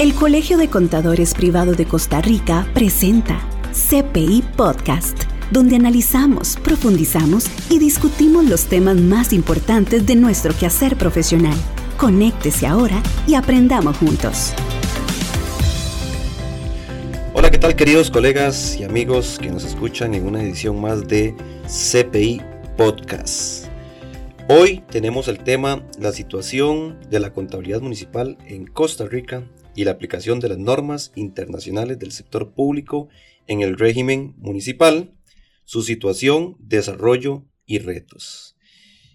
El Colegio de Contadores Privado de Costa Rica presenta CPI Podcast, donde analizamos, profundizamos y discutimos los temas más importantes de nuestro quehacer profesional. Conéctese ahora y aprendamos juntos. Hola, ¿qué tal queridos colegas y amigos que nos escuchan en una edición más de CPI Podcast? Hoy tenemos el tema la situación de la contabilidad municipal en Costa Rica y la aplicación de las normas internacionales del sector público en el régimen municipal, su situación, desarrollo y retos.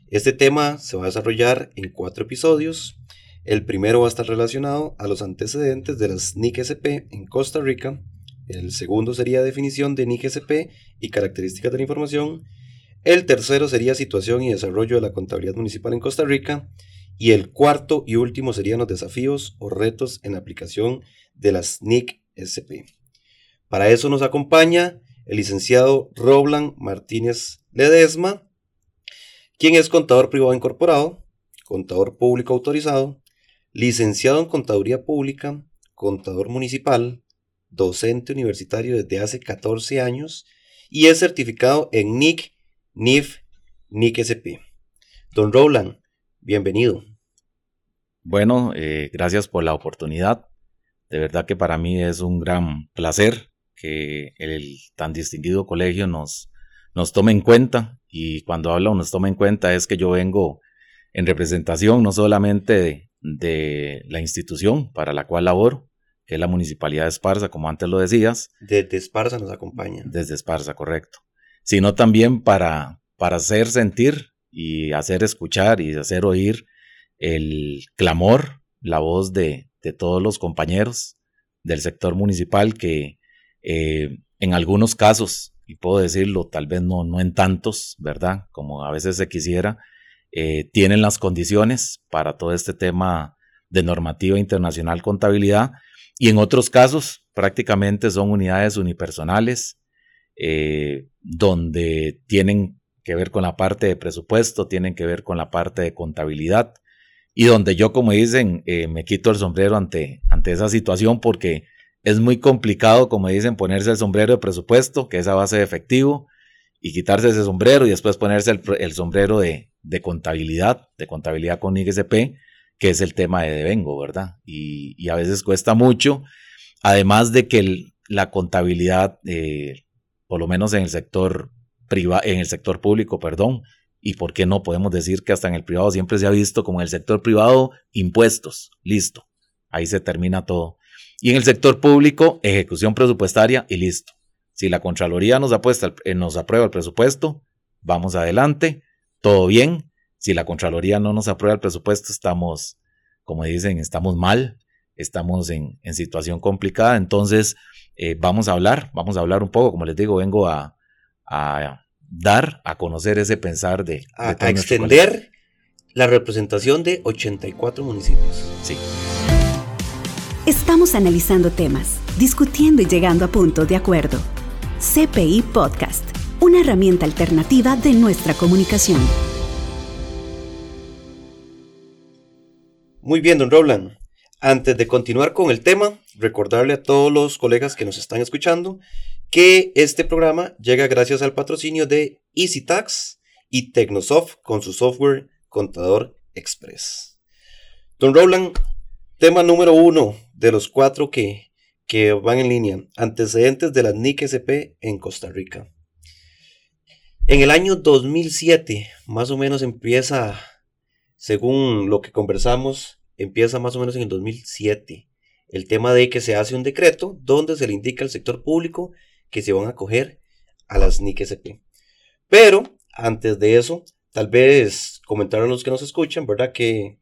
Este tema se va a desarrollar en cuatro episodios. El primero va a estar relacionado a los antecedentes de las NIC-SP en Costa Rica. El segundo sería definición de NIC-SP y características de la información. El tercero sería situación y desarrollo de la contabilidad municipal en Costa Rica. Y el cuarto y último serían los desafíos o retos en la aplicación de las NIC SP. Para eso nos acompaña el licenciado Roblan Martínez Ledesma, quien es contador privado incorporado, contador público autorizado, licenciado en contaduría pública, contador municipal, docente universitario desde hace 14 años y es certificado en NIC, NIF, NIC SP. Don Roland, Bienvenido. Bueno, eh, gracias por la oportunidad. De verdad que para mí es un gran placer que el tan distinguido colegio nos, nos tome en cuenta. Y cuando hablo nos tome en cuenta es que yo vengo en representación no solamente de, la institución para la cual laboro, que es la Municipalidad de Esparza, como antes lo decías. Desde Esparza nos acompaña. Desde Esparza, correcto. Sino también para, para hacer sentir y hacer escuchar y hacer oír el clamor, la voz de, todos los compañeros del sector municipal que eh, en algunos casos, y puedo decirlo, tal vez no, no en tantos, ¿verdad? Como a veces se quisiera, eh, tienen las condiciones para todo este tema de normativa internacional contabilidad y en otros casos prácticamente son unidades unipersonales eh, donde tienen que ver con la parte de presupuesto, tienen que ver con la parte de contabilidad y donde yo, como dicen, eh, me quito el sombrero ante, ante esa situación porque es muy complicado, como dicen, ponerse el sombrero de presupuesto, que es a base de efectivo, y quitarse ese sombrero y después ponerse el, sombrero de, contabilidad, de contabilidad con IGCP, que es el tema de devengo, ¿verdad? Y, a veces cuesta mucho, además de que la contabilidad, eh, por lo menos en el sector en el sector público, perdón, y por qué no podemos decir que hasta en el privado siempre se ha visto como en el sector privado impuestos, listo, ahí se termina todo. Y en el sector público, ejecución presupuestaria y listo. Si la Contraloría nos, apuesta, eh, nos aprueba el presupuesto, vamos adelante, todo bien. Si la Contraloría no nos aprueba el presupuesto, estamos, como dicen, estamos mal, estamos en, situación complicada. Entonces, eh, vamos a hablar, vamos a hablar un poco, como les digo, vengo a, a dar a conocer ese pensar de... a, extender la representación de 84 municipios. Sí. Estamos analizando temas, discutiendo y llegando a puntos de acuerdo. CPI Podcast, una herramienta alternativa de nuestra comunicación. Muy bien, don Roland. Antes de continuar con el tema, recordarle a todos los colegas que nos están escuchando que este programa llega gracias al patrocinio de EasyTax y Tecnosoft con su software Contador Express. Don Roland, tema número uno de los cuatro que, que van en línea, antecedentes de la NIC SP en Costa Rica. En el año 2007, más o menos empieza, según lo que conversamos, empieza más o menos en el 2007, el tema de que se hace un decreto donde se le indica al sector público que se van a acoger a las NIC SP. Pero antes de eso, tal vez comentar a los que nos escuchan, ¿verdad? Que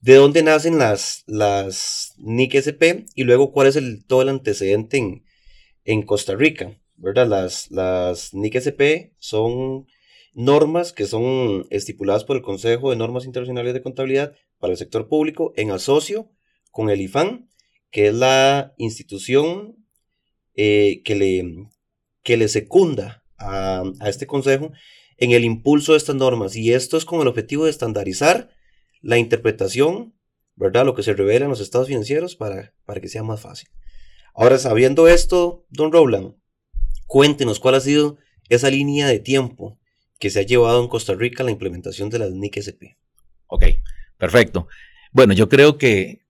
de dónde nacen las, las NIC SP y luego cuál es el, todo el antecedente en, en Costa Rica, ¿verdad? Las, las NIC SP son normas que son estipuladas por el Consejo de Normas Internacionales de Contabilidad para el sector público en asocio con el IFAN, que es la institución eh, que, le, que le secunda a, este consejo en el impulso de estas normas. Y esto es con el objetivo de estandarizar la interpretación ¿verdad? Lo que se revela en los estados financieros para, para que sea más fácil. Ahora, sabiendo esto, don Rowland, cuéntenos cuál ha sido esa línea de tiempo que se ha llevado en Costa Rica la implementación de las NIC SP. Ok, perfecto. Bueno, yo creo que,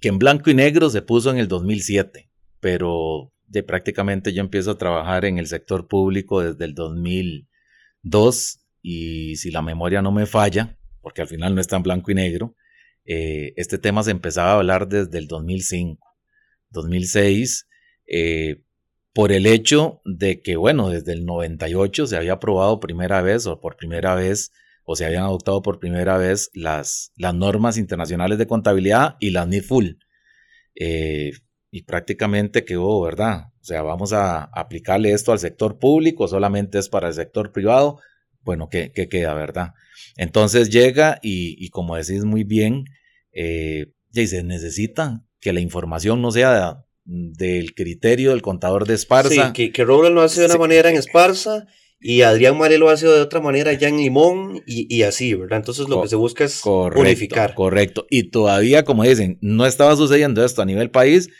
que en blanco y negro se puso en el 2007, pero de prácticamente yo empiezo a trabajar en el sector público desde el 2002 y si la memoria no me falla, porque al final no está en blanco y negro, eh, este tema se empezaba a hablar desde el 2005, 2006, eh, por el hecho de que, bueno, desde el 98 se había aprobado primera vez o por primera vez o se habían adoptado por primera vez las, las normas internacionales de contabilidad y las NIFUL. Eh, y prácticamente quedó, ¿verdad? O sea, vamos a aplicarle esto al sector público, solamente es para el sector privado. Bueno, ¿qué, queda, verdad? Entonces llega y, como decís muy bien, eh, se necesita que la información no sea del criterio del contador de Esparza. Sí, que, que lo hace de una manera en Esparza y Adrián Mare lo hace de otra manera ya en Limón y, así, ¿verdad? Entonces lo que se busca es unificar. Correcto. Y todavía, como dicen, no estaba sucediendo esto a nivel país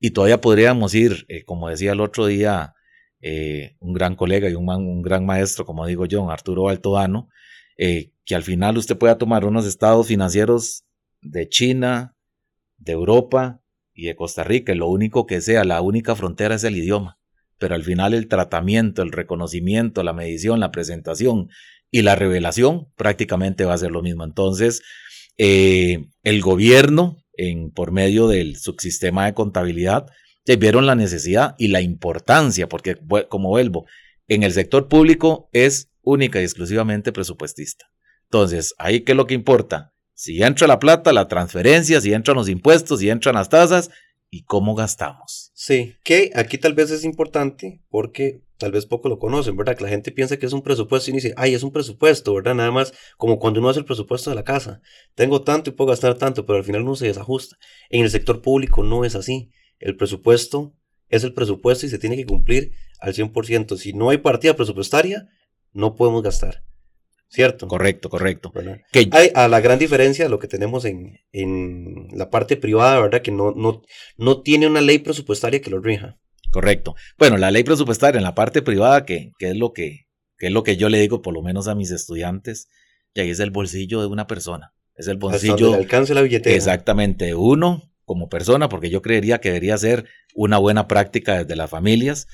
y todavía podríamos ir, eh, como decía el otro día, eh, un gran colega y un, gran maestro, como digo yo, Arturo Altodano, eh, que al final usted pueda tomar unos estados financieros de China, de Europa, y de Costa Rica, lo único que sea, la única frontera es el idioma, pero al final el tratamiento, el reconocimiento, la medición, la presentación y la revelación prácticamente va a ser lo mismo. Entonces, el gobierno, por medio del subsistema de contabilidad, vieron la necesidad y la importancia, porque como vuelvo, en el sector público es única y exclusivamente presupuestista. Entonces, ahí qué es lo que importa? Si entra la plata, la transferencia, si entran los impuestos, si entran las tasas y cómo gastamos. Sí, que aquí tal vez es importante porque tal vez poco lo conocen, ¿verdad? Que la gente piensa que es un presupuesto y dice, ay, es un presupuesto, ¿verdad? Nada más como cuando uno hace el presupuesto de la casa. Tengo tanto y puedo gastar tanto, pero al final uno se desajusta. En el sector público no es así. El presupuesto es el presupuesto y se tiene que cumplir al 100%. Si no hay partida presupuestaria, no podemos gastar. ¿Cierto? Correcto, correcto. Que, hay a la gran diferencia de lo que tenemos en, en la parte privada, ¿verdad? Que no, no, no tiene una ley presupuestaria que lo rija. Correcto. Bueno, la ley presupuestaria en la parte privada, que, que es lo que, que es lo que yo le digo, por lo menos a mis estudiantes, y ahí es el bolsillo de una persona. Es el bolsillo. alcance la billetera. Exactamente, uno como persona, porque yo creería que debería ser una buena práctica desde las familias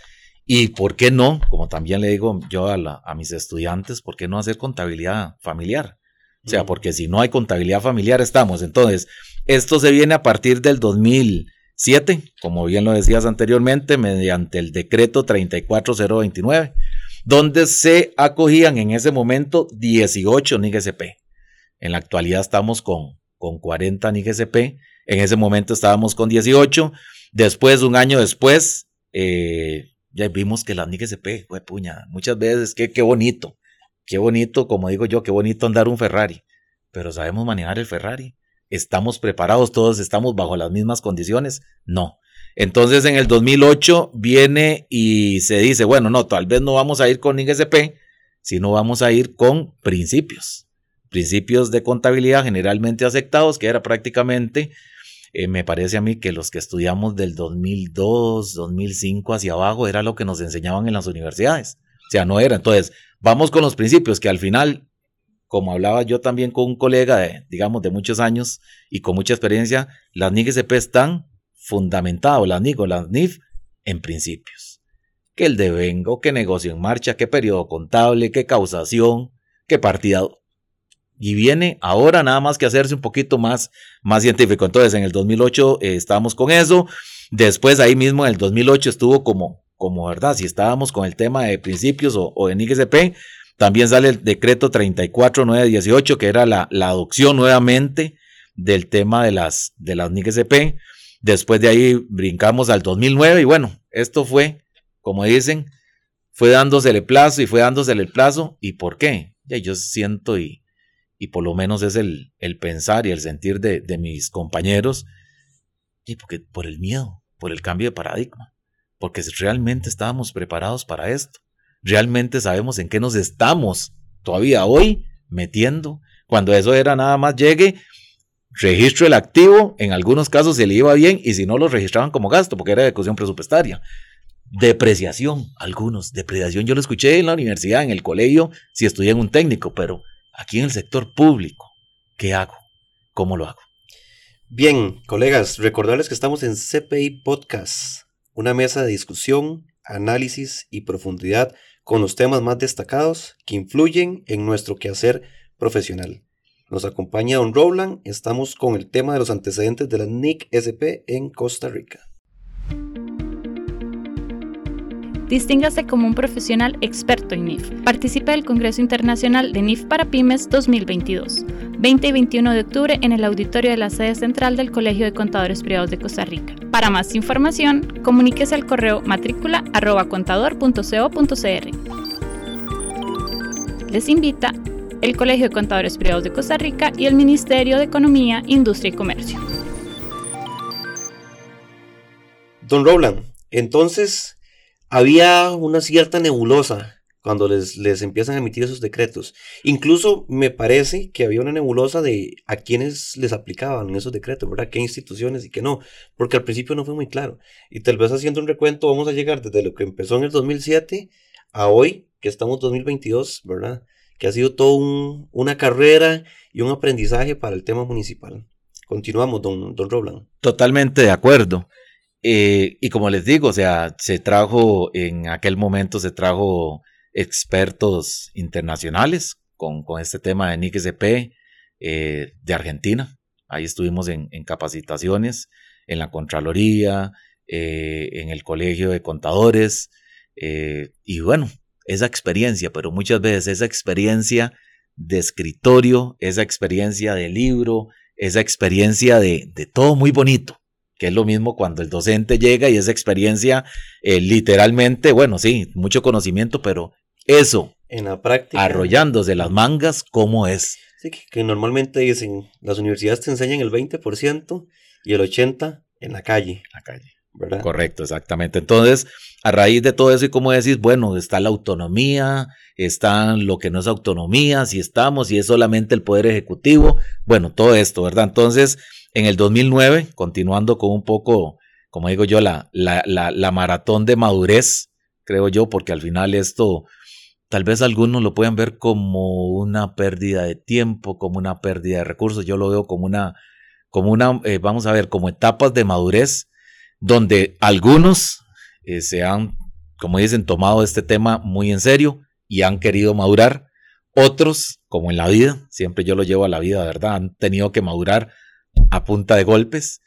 y por qué no, como también le digo yo a, mis estudiantes, ¿por qué no hacer contabilidad familiar? O sea, porque si no hay contabilidad familiar estamos. Entonces, esto se viene a partir del 2007, como bien lo decías anteriormente, mediante el decreto 34029, donde se acogían en ese momento 18 NIGSP. En la actualidad estamos con, con 40 NIGSP. En ese momento estábamos con 18. Después, un año después, eh, ya vimos que la NIGSP, fue puña, muchas veces, qué, qué bonito, qué bonito, como digo yo, qué bonito andar un Ferrari, pero sabemos manejar el Ferrari. ¿Estamos preparados todos? ¿Estamos bajo las mismas condiciones? No. Entonces en el 2008 viene y se dice, bueno, no, tal vez no vamos a ir con IGSP, sino vamos a ir con principios. Principios de contabilidad generalmente aceptados, que era prácticamente eh, me parece a mí que los que estudiamos del 2002, 2005 hacia abajo era lo que nos enseñaban en las universidades. O sea, no era. Entonces, vamos con los principios que al final, como hablaba yo también con un colega de, digamos, de muchos años y con mucha experiencia, las NIGSP están fundamentadas, las NIG o las NIF, en principios. Que el devengo, qué negocio en marcha, qué periodo contable, qué causación, qué partida y viene ahora nada más que hacerse un poquito más, más científico. Entonces, en el 2008 eh, estábamos con eso. Después, ahí mismo en el 2008 estuvo como, como verdad, si estábamos con el tema de principios o, o en IGCP, también sale el decreto 34918, que era la, la adopción nuevamente del tema de las, de las. Después de ahí brincamos al 2009 y bueno, esto fue, como dicen, fue dándosele plazo y fue dándosele el plazo. ¿Y por qué? Ya yo siento y, y por lo menos es el, el pensar y el sentir de, de, mis compañeros, y porque por el miedo, por el cambio de paradigma, porque realmente estábamos preparados para esto, realmente sabemos en qué nos estamos todavía hoy metiendo, cuando eso era nada más llegue, registro el activo, en algunos casos se le iba bien y si no lo registraban como gasto porque era ejecución presupuestaria. Depreciación, algunos, depreciación yo lo escuché en la universidad, en el colegio, si estudié en un técnico, pero aquí en el sector público, ¿qué hago? ¿Cómo lo hago? Bien, colegas, recordarles que estamos en CPI Podcast, una mesa de discusión, análisis y profundidad con los temas más destacados que influyen en nuestro quehacer profesional. Nos acompaña Don Rowland, estamos con el tema de los antecedentes de la NIC SP en Costa Rica. Distíngase como un profesional experto en NIF. Participa del Congreso Internacional de NIF para Pymes 2022, 20 y 21 de octubre en el auditorio de la sede central del Colegio de Contadores Privados de Costa Rica. Para más información, comuníquese al correo matrícula Les invita el Colegio de Contadores Privados de Costa Rica y el Ministerio de Economía, Industria y Comercio. Don Rowland, entonces había una cierta nebulosa cuando les, les empiezan a emitir esos decretos. Incluso me parece que había una nebulosa de a quiénes les aplicaban esos decretos, ¿verdad? ¿Qué instituciones y qué no? Porque al principio no fue muy claro. Y tal vez haciendo un recuento vamos a llegar desde lo que empezó en el 2007 a hoy, que estamos en 2022, ¿verdad? Que ha sido todo una carrera y un aprendizaje para el tema municipal. Continuamos, don, don Roland. Totalmente de acuerdo. Eh, y como les digo, o sea, se trajo, en aquel momento se trajo expertos internacionales con, con este tema de NICSP eh, de Argentina. Ahí estuvimos en, capacitaciones en la Contraloría, eh, en el Colegio de Contadores, y bueno, esa experiencia, pero muchas veces esa experiencia de escritorio, esa experiencia de libro, esa experiencia de, de todo muy bonito, que es lo mismo cuando el docente llega y esa experiencia eh, literalmente, bueno, sí, mucho conocimiento, pero eso, en la práctica, arrollándose las mangas, ¿cómo es? Sí, que, normalmente dicen, las universidades te enseñan el 20% y el 80% en la calle. La calle. ¿verdad? Correcto, exactamente. Entonces, a raíz de todo eso, y como decís, bueno, está la autonomía, está lo que no es autonomía, si estamos, si es solamente el poder ejecutivo, bueno, todo esto, ¿verdad? Entonces, en el 2009, continuando con un poco, como digo yo, la, la, maratón de madurez, creo yo, porque al final esto, tal vez algunos lo puedan ver como una pérdida de tiempo, como una pérdida de recursos, yo lo veo como una, como una, eh, vamos a ver, como etapas de madurez, donde algunos eh, se han, como dicen, tomado este tema muy en serio y han querido madurar. Otros, como en la vida, siempre yo lo llevo a la vida, ¿verdad? Han tenido que madurar a punta de golpes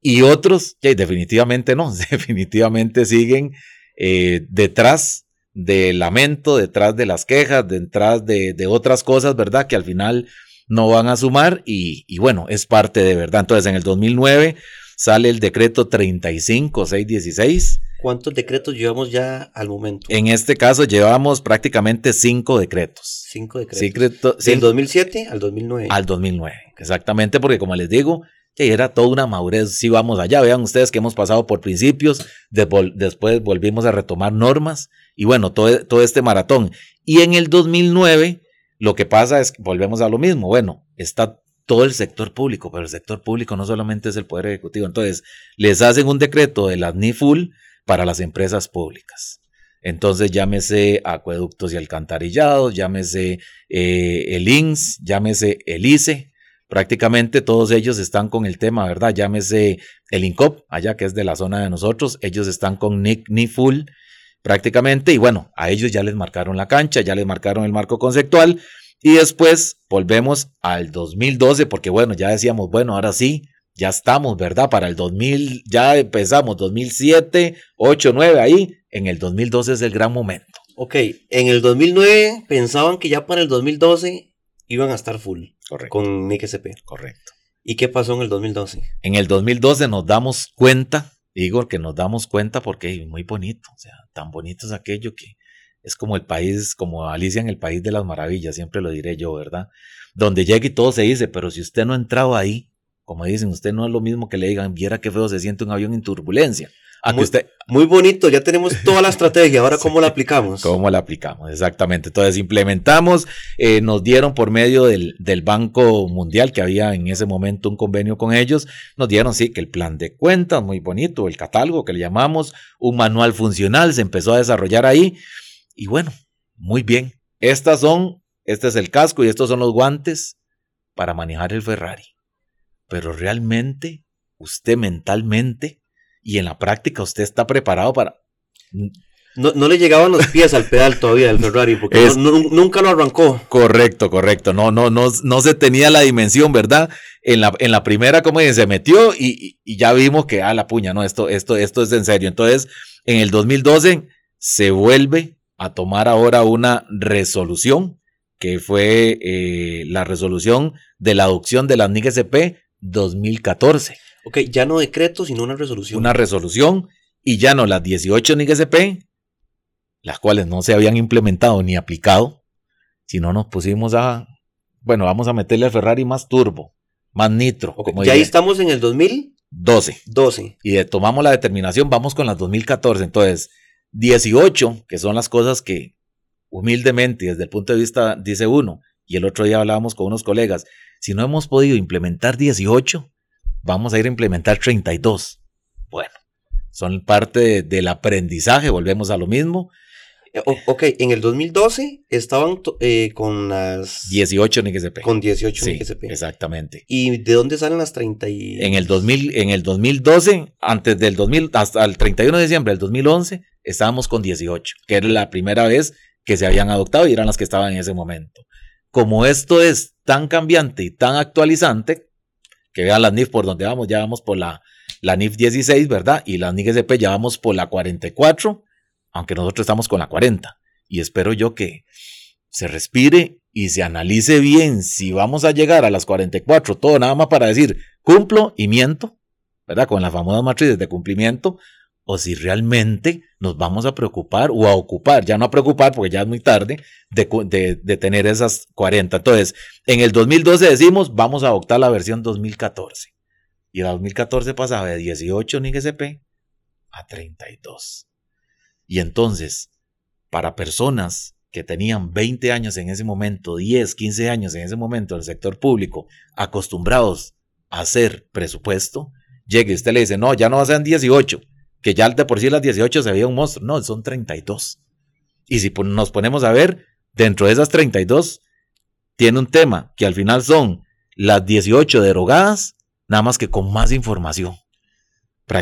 y otros que definitivamente no, definitivamente siguen eh, detrás del lamento, detrás de las quejas, detrás de, otras cosas, ¿verdad? Que al final no van a sumar y, y, bueno, es parte de verdad. Entonces, en el 2009 sale el decreto 35616. ¿Cuántos decretos llevamos ya al momento? En este caso llevamos prácticamente cinco decretos. Cinco decretos. Del 2007 al 2009. Al 2009, exactamente, porque como les digo, era toda una madurez. Si vamos allá, vean ustedes que hemos pasado por principios, después volvimos a retomar normas y bueno, todo, todo este maratón. Y en el 2009, lo que pasa es que volvemos a lo mismo. Bueno, está todo el sector público, pero el sector público no solamente es el Poder Ejecutivo. Entonces, les hacen un decreto de la NIFUL para las empresas públicas. Entonces, llámese acueductos y alcantarillados, llámese eh, el INS, llámese el ICE, prácticamente todos ellos están con el tema, ¿verdad? Llámese el INCOP, allá que es de la zona de nosotros, ellos están con NIC, NIFUL prácticamente, y bueno, a ellos ya les marcaron la cancha, ya les marcaron el marco conceptual, y después volvemos al 2012, porque bueno, ya decíamos, bueno, ahora sí, ya estamos, ¿verdad? Para el 2000, ya empezamos, 2007, 8, 9, ahí, en el 2012 es el gran momento. Ok, en el 2009 pensaban que ya para el 2012 iban a estar full Correcto. con Nick SP. Correcto. ¿Y qué pasó en el 2012? En el 2012 nos damos cuenta, Igor, que nos damos cuenta porque es muy bonito, o sea, tan bonito es aquello que es como el país, como Alicia en el País de las Maravillas, siempre lo diré yo, ¿verdad? Donde llega y todo se dice, pero si usted no ha entrado ahí, como dicen, usted no es lo mismo que le digan, viera qué feo se siente un avión en turbulencia. muy, usted... muy bonito, ya tenemos toda la estrategia, ahora cómo la aplicamos. ¿Cómo la aplicamos? Exactamente. Entonces implementamos, eh, nos dieron por medio del, del, Banco Mundial, que había en ese momento un convenio con ellos, nos dieron, sí, que el plan de cuentas, muy bonito, el catálogo que le llamamos, un manual funcional, se empezó a desarrollar ahí. Y bueno, muy bien. Estas son, este es el casco y estos son los guantes para manejar el Ferrari. Pero realmente, usted mentalmente y en la práctica usted está preparado para... No, no le llegaban los pies al pedal todavía del Ferrari, porque nunca lo arrancó. Correcto, correcto. No, no, no, no se tenía la dimensión, ¿verdad? En la, en la primera, como se metió y, y, ya vimos que, ah, la puña, no, esto, esto, esto es en serio. Entonces, en el 2012 se vuelve a tomar ahora una resolución, que fue eh, la resolución de la adopción de la NIGSP 2014. Ok, ya no decreto, sino una resolución. Una resolución y ya no las 18 NIGSP, las cuales no se habían implementado ni aplicado, sino nos pusimos a, bueno, vamos a meterle al Ferrari más turbo, más nitro. ya ahí estamos en el 2012. 12. Y tomamos la determinación, vamos con las 2014. Entonces, 18, que son las cosas que humildemente, desde el punto de vista, dice uno, y el otro día hablábamos con unos colegas, si no hemos podido implementar 18, vamos a ir a implementar 32. Bueno, son parte del aprendizaje, volvemos a lo mismo. Eh, ok, en el 2012 estaban eh, con las... 18 NXP. Con 18 sí, Exactamente. ¿Y de dónde salen las 30? Y... En, el 2000, en el 2012, antes del 2000, hasta el 31 de diciembre del 2011, estábamos con 18, que era la primera vez que se habían adoptado y eran las que estaban en ese momento. Como esto es tan cambiante y tan actualizante, que vean las NIF por donde vamos, ya vamos por la, la NIF 16, ¿verdad? Y la NIF SP ya vamos por la 44, aunque nosotros estamos con la 40. Y espero yo que se respire y se analice bien si vamos a llegar a las 44, todo nada más para decir cumplo y miento, ¿verdad? Con las famosas matrices de cumplimiento, o si realmente nos vamos a preocupar o a ocupar, ya no a preocupar porque ya es muy tarde, de, tener esas 40. Entonces, en el 2012 decimos, vamos a adoptar la versión 2014. Y la 2014 pasaba de 18 NIGSP a 32. Y entonces, para personas que tenían 20 años en ese momento, 10, 15 años en ese momento en el sector público, acostumbrados a hacer presupuesto, llegue y usted le dice, no, ya no va a ser 18, que ya de por sí las 18 se veía un monstruo. No, son 32. Y si nos ponemos a ver, dentro de esas 32, tiene un tema que al final son las 18 derogadas, nada más que con más información.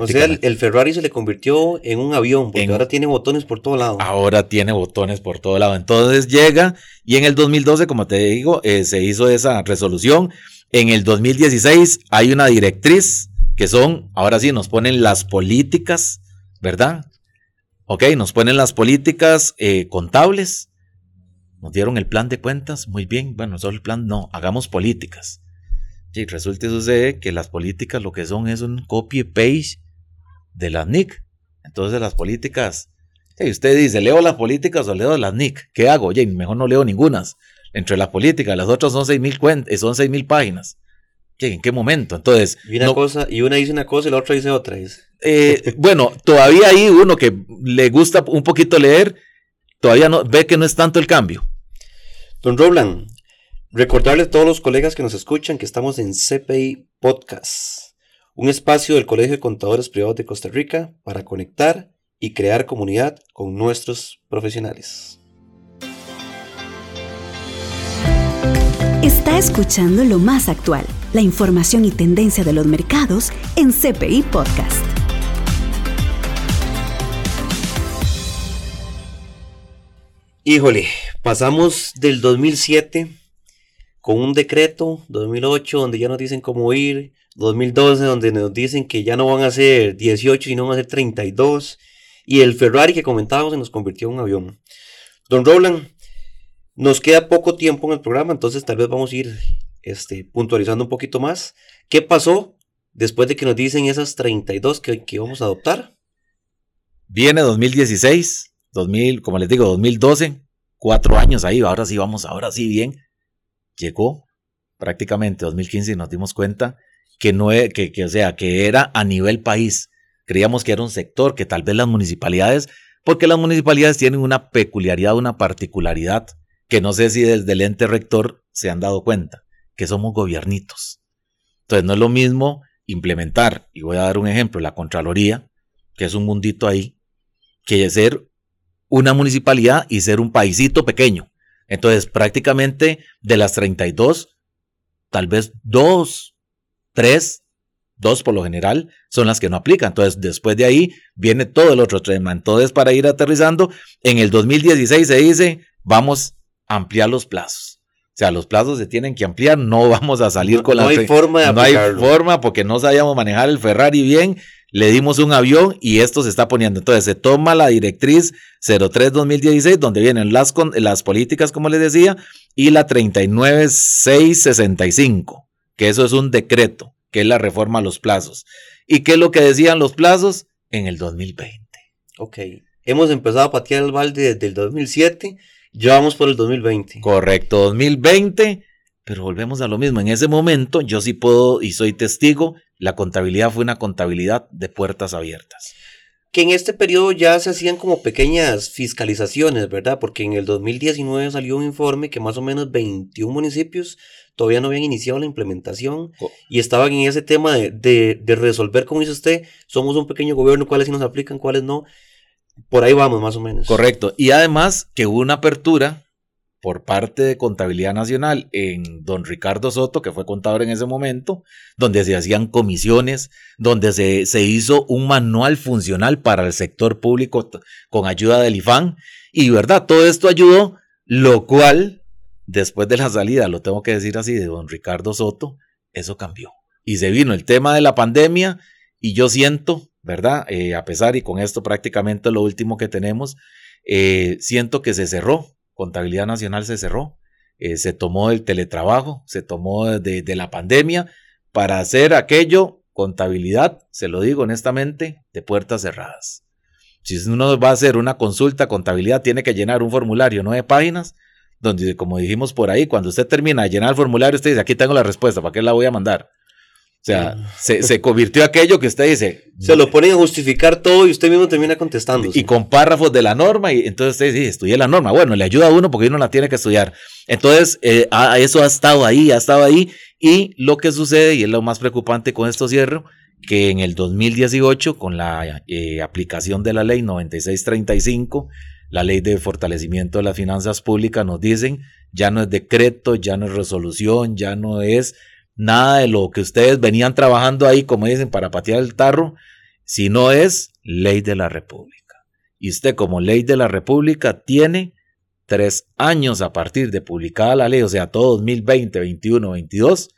O sea, el, Ferrari se le convirtió en un avión, porque ahora tiene botones por todo lado. Ahora tiene botones por todo lado. Entonces llega, y en el 2012, como te digo, eh, se hizo esa resolución. En el 2016 hay una directriz que son, ahora sí, nos ponen las políticas, ¿verdad? Ok, nos ponen las políticas eh, contables, nos dieron el plan de cuentas, muy bien, bueno, solo el plan, no, hagamos políticas. Y resulta y sucede que las políticas lo que son es un copy-paste de las NIC. Entonces las políticas, si usted dice, leo las políticas o leo las NIC, ¿qué hago? Oye, mejor no leo ningunas. Entre las políticas, las otras son 6.000 eh, son seis mil páginas. ¿En qué momento? Entonces. Y una, cosa, y una dice una cosa y la otra dice otra. Eh, bueno, todavía hay uno que le gusta un poquito leer, todavía no ve que no es tanto el cambio. Don Roland, recordarle a todos los colegas que nos escuchan que estamos en CPI Podcast, un espacio del Colegio de Contadores Privados de Costa Rica para conectar y crear comunidad con nuestros profesionales. Está escuchando lo más actual la información y tendencia de los mercados en CPI Podcast. Híjole, pasamos del 2007 con un decreto, 2008 donde ya nos dicen cómo ir, 2012 donde nos dicen que ya no van a ser 18 sino van a ser 32 y el Ferrari que comentábamos se nos convirtió en un avión. Don Roland, nos queda poco tiempo en el programa, entonces tal vez vamos a ir este, puntualizando un poquito más. ¿Qué pasó después de que nos dicen esas 32 que, que vamos a adoptar? Viene 2016, 2000, como les digo, 2012, cuatro años ahí, ahora sí vamos, ahora sí bien. Llegó prácticamente 2015 y nos dimos cuenta que no, e, que, que, sea, que era a nivel país, creíamos que era un sector que tal vez las municipalidades, porque las municipalidades tienen una peculiaridad, una particularidad, que no sé si desde el ente rector se han dado cuenta, que somos gobiernitos. Entonces no es lo mismo implementar, y voy a dar un ejemplo, la Contraloría, que es un mundito ahí, que ser una municipalidad y ser un paisito pequeño. Entonces prácticamente de las 32, tal vez dos, tres, dos por lo general, son las que no aplican. Entonces después de ahí viene todo el otro tema. Entonces para ir aterrizando, en el 2016 se dice, vamos ampliar los plazos. O sea, los plazos se tienen que ampliar, no vamos a salir con la... No hay forma de No hay forma porque no sabíamos manejar el Ferrari bien, le dimos un avión y esto se está poniendo. Entonces se toma la directriz 03-2016, donde vienen las, las políticas, como les decía, y la 39665, que eso es un decreto, que es la reforma a los plazos. ¿Y qué es lo que decían los plazos? En el 2020. Ok. Hemos empezado a patear el balde desde el 2007 ya vamos por el 2020. Correcto, 2020, pero volvemos a lo mismo. En ese momento yo sí puedo y soy testigo, la contabilidad fue una contabilidad de puertas abiertas. Que en este periodo ya se hacían como pequeñas fiscalizaciones, ¿verdad? Porque en el 2019 salió un informe que más o menos 21 municipios todavía no habían iniciado la implementación y estaban en ese tema de, de, de resolver, como dice usted, somos un pequeño gobierno, cuáles sí nos aplican, cuáles no. Por ahí vamos, más o menos. Correcto. Y además que hubo una apertura por parte de Contabilidad Nacional en don Ricardo Soto, que fue contador en ese momento, donde se hacían comisiones, donde se, se hizo un manual funcional para el sector público con ayuda del IFAN. Y verdad, todo esto ayudó, lo cual, después de la salida, lo tengo que decir así, de don Ricardo Soto, eso cambió. Y se vino el tema de la pandemia y yo siento ¿verdad? Eh, a pesar, y con esto prácticamente lo último que tenemos, eh, siento que se cerró, Contabilidad Nacional se cerró, eh, se tomó el teletrabajo, se tomó de, de, la pandemia para hacer aquello, contabilidad, se lo digo honestamente, de puertas cerradas. Si uno va a hacer una consulta, contabilidad, tiene que llenar un formulario, nueve páginas, donde, como dijimos por ahí, cuando usted termina de llenar el formulario, usted dice, aquí tengo la respuesta, ¿para qué la voy a mandar? O sea, se, se, convirtió aquello que usted dice. Se lo ponen a justificar todo y usted mismo termina contestando. Y con párrafos de la norma, y entonces usted dice, estudié la norma. Bueno, le ayuda a uno porque uno la tiene que estudiar. Entonces, eh, a, eso ha estado ahí, ha estado ahí. Y lo que sucede, y es lo más preocupante con esto cierro, que en el 2018, con la eh, aplicación de la ley 9635, la ley de fortalecimiento de las finanzas públicas, nos dicen, ya no es decreto, ya no es resolución, ya no es nada de lo que ustedes venían trabajando ahí, como dicen, para patear el tarro, sino es ley de la República. Y usted como ley de la República tiene tres años a partir de publicada la ley, o sea, todo 2020, 21, 22,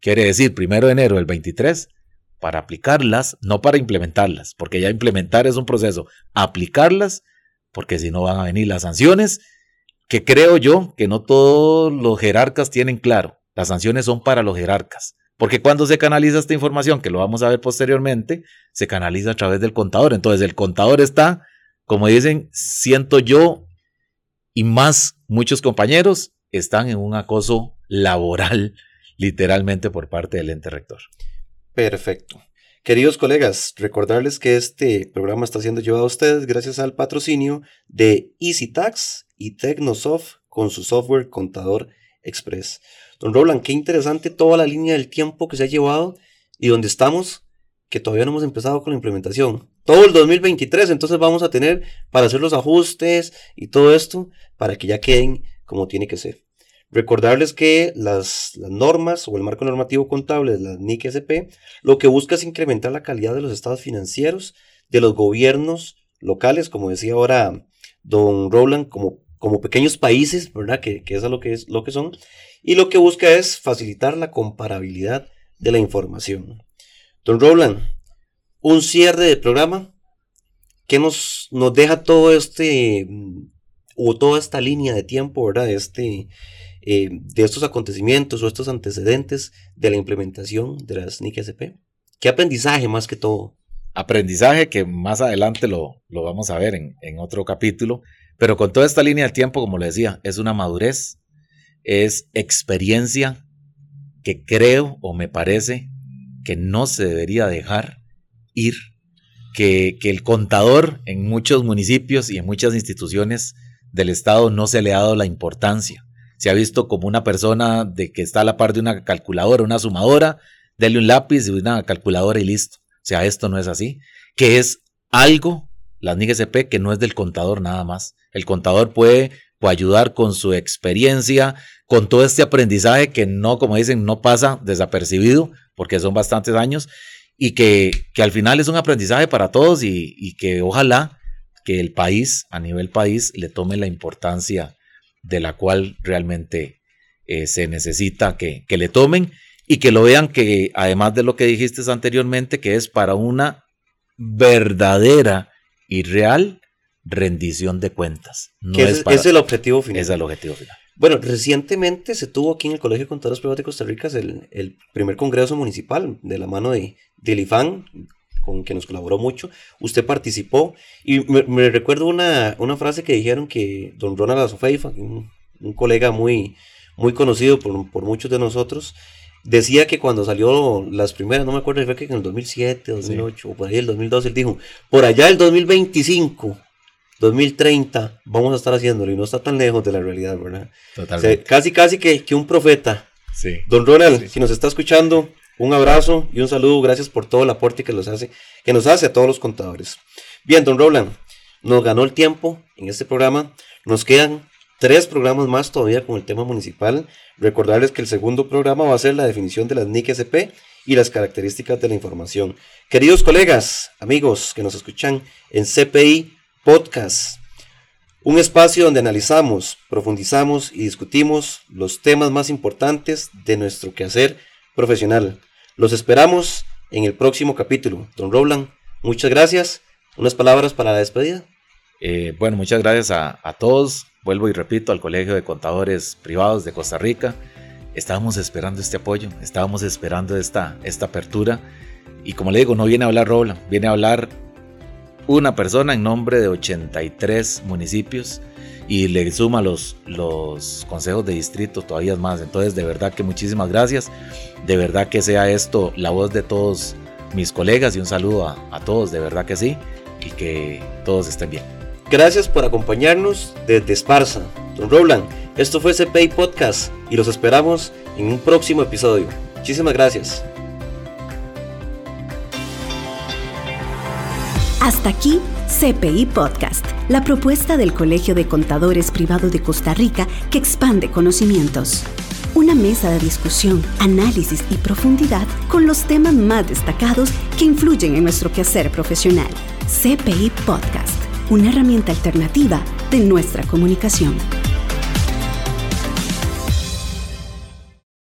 quiere decir primero de enero del 23, para aplicarlas, no para implementarlas, porque ya implementar es un proceso, aplicarlas, porque si no van a venir las sanciones, que creo yo que no todos los jerarcas tienen claro. Las sanciones son para los jerarcas. Porque cuando se canaliza esta información, que lo vamos a ver posteriormente, se canaliza a través del contador. Entonces el contador está, como dicen, siento yo y más muchos compañeros están en un acoso laboral, literalmente por parte del ente rector. Perfecto. Queridos colegas, recordarles que este programa está siendo llevado a ustedes gracias al patrocinio de EasyTax y Tecnosoft con su software Contador Express. Don Roland, qué interesante toda la línea del tiempo que se ha llevado y donde estamos, que todavía no hemos empezado con la implementación. Todo el 2023, entonces vamos a tener para hacer los ajustes y todo esto para que ya queden como tiene que ser. Recordarles que las, normas o el marco normativo contable de la NIC SP lo que busca es incrementar la calidad de los estados financieros de los gobiernos locales, como decía ahora don Roland, como, como pequeños países, ¿verdad? Que, que es lo que, es, lo que son, y lo que busca es facilitar la comparabilidad de la información. Don Roland, un cierre del programa que nos, nos deja todo este o toda esta línea de tiempo, ¿verdad? Este, eh, de estos acontecimientos o estos antecedentes de la implementación de las NIC SP. ¿Qué aprendizaje más que todo? Aprendizaje que más adelante lo, lo vamos a ver en, en otro capítulo, pero con toda esta línea de tiempo, como le decía, es una madurez es experiencia que creo o me parece que no se debería dejar ir, que, que el contador en muchos municipios y en muchas instituciones del Estado no se le ha dado la importancia. Se ha visto como una persona de que está a la par de una calculadora, una sumadora, dele un lápiz y una calculadora y listo. O sea, esto no es así. Que es algo, la NIGSP, que no es del contador nada más. El contador puede, puede ayudar con su experiencia, con todo este aprendizaje que no, como dicen, no pasa desapercibido, porque son bastantes años, y que, que al final es un aprendizaje para todos y, que ojalá que el país, a nivel país, le tome la importancia de la cual realmente eh, se necesita que, que, le tomen y que lo vean que además de lo que dijiste anteriormente, que es para una verdadera y real rendición de cuentas. No es, es, el objetivo final. Es el objetivo final. Bueno, recientemente se tuvo aquí en el Colegio de Contadores Privados de Costa Rica el, el primer congreso municipal de la mano de, de IFAN, con que nos colaboró mucho. Usted participó y me, me recuerdo una, una, frase que dijeron que don Ronald Azofeifa, un, un colega muy, muy conocido por, por, muchos de nosotros, decía que cuando salió las primeras, no me acuerdo, fue que en el 2007, 2008 sí. o por ahí el 2012, él dijo, por allá el 2025 2030 vamos a estar haciéndolo y no está tan lejos de la realidad, ¿verdad? Totalmente. O sea, casi, casi que, que, un profeta. Sí. Don Ronald, sí. si nos está escuchando, un abrazo y un saludo. Gracias por todo el aporte que, los hace, que nos hace a todos los contadores. Bien, don Roland, nos ganó el tiempo en este programa. Nos quedan tres programas más todavía con el tema municipal. Recordarles que el segundo programa va a ser la definición de las NIC SP y las características de la información. Queridos colegas, amigos que nos escuchan en CPI Podcast, un espacio donde analizamos, profundizamos y discutimos los temas más importantes de nuestro quehacer profesional. Los esperamos en el próximo capítulo. Don Roland, muchas gracias. Unas palabras para la despedida. Eh, bueno, muchas gracias a, todos. Vuelvo y repito al Colegio de Contadores Privados de Costa Rica. Estábamos esperando este apoyo, estábamos esperando esta, apertura. Y como le digo, no viene a hablar Roland, viene a hablar una persona en nombre de 83 municipios y le suma los, los consejos de distrito todavía más. Entonces, de verdad que muchísimas gracias. De verdad que sea esto la voz de todos mis colegas y un saludo a todos, de verdad que sí, y que todos estén bien. Gracias por acompañarnos desde Esparza. Don Roland, esto fue CPI Podcast y los esperamos en un próximo episodio. Muchísimas gracias. Hasta aquí CPI Podcast, la propuesta del Colegio de Contadores Privado de Costa Rica que expande conocimientos. Una mesa de discusión, análisis y profundidad con los temas más destacados que influyen en nuestro quehacer profesional. CPI Podcast, una herramienta alternativa de nuestra comunicación.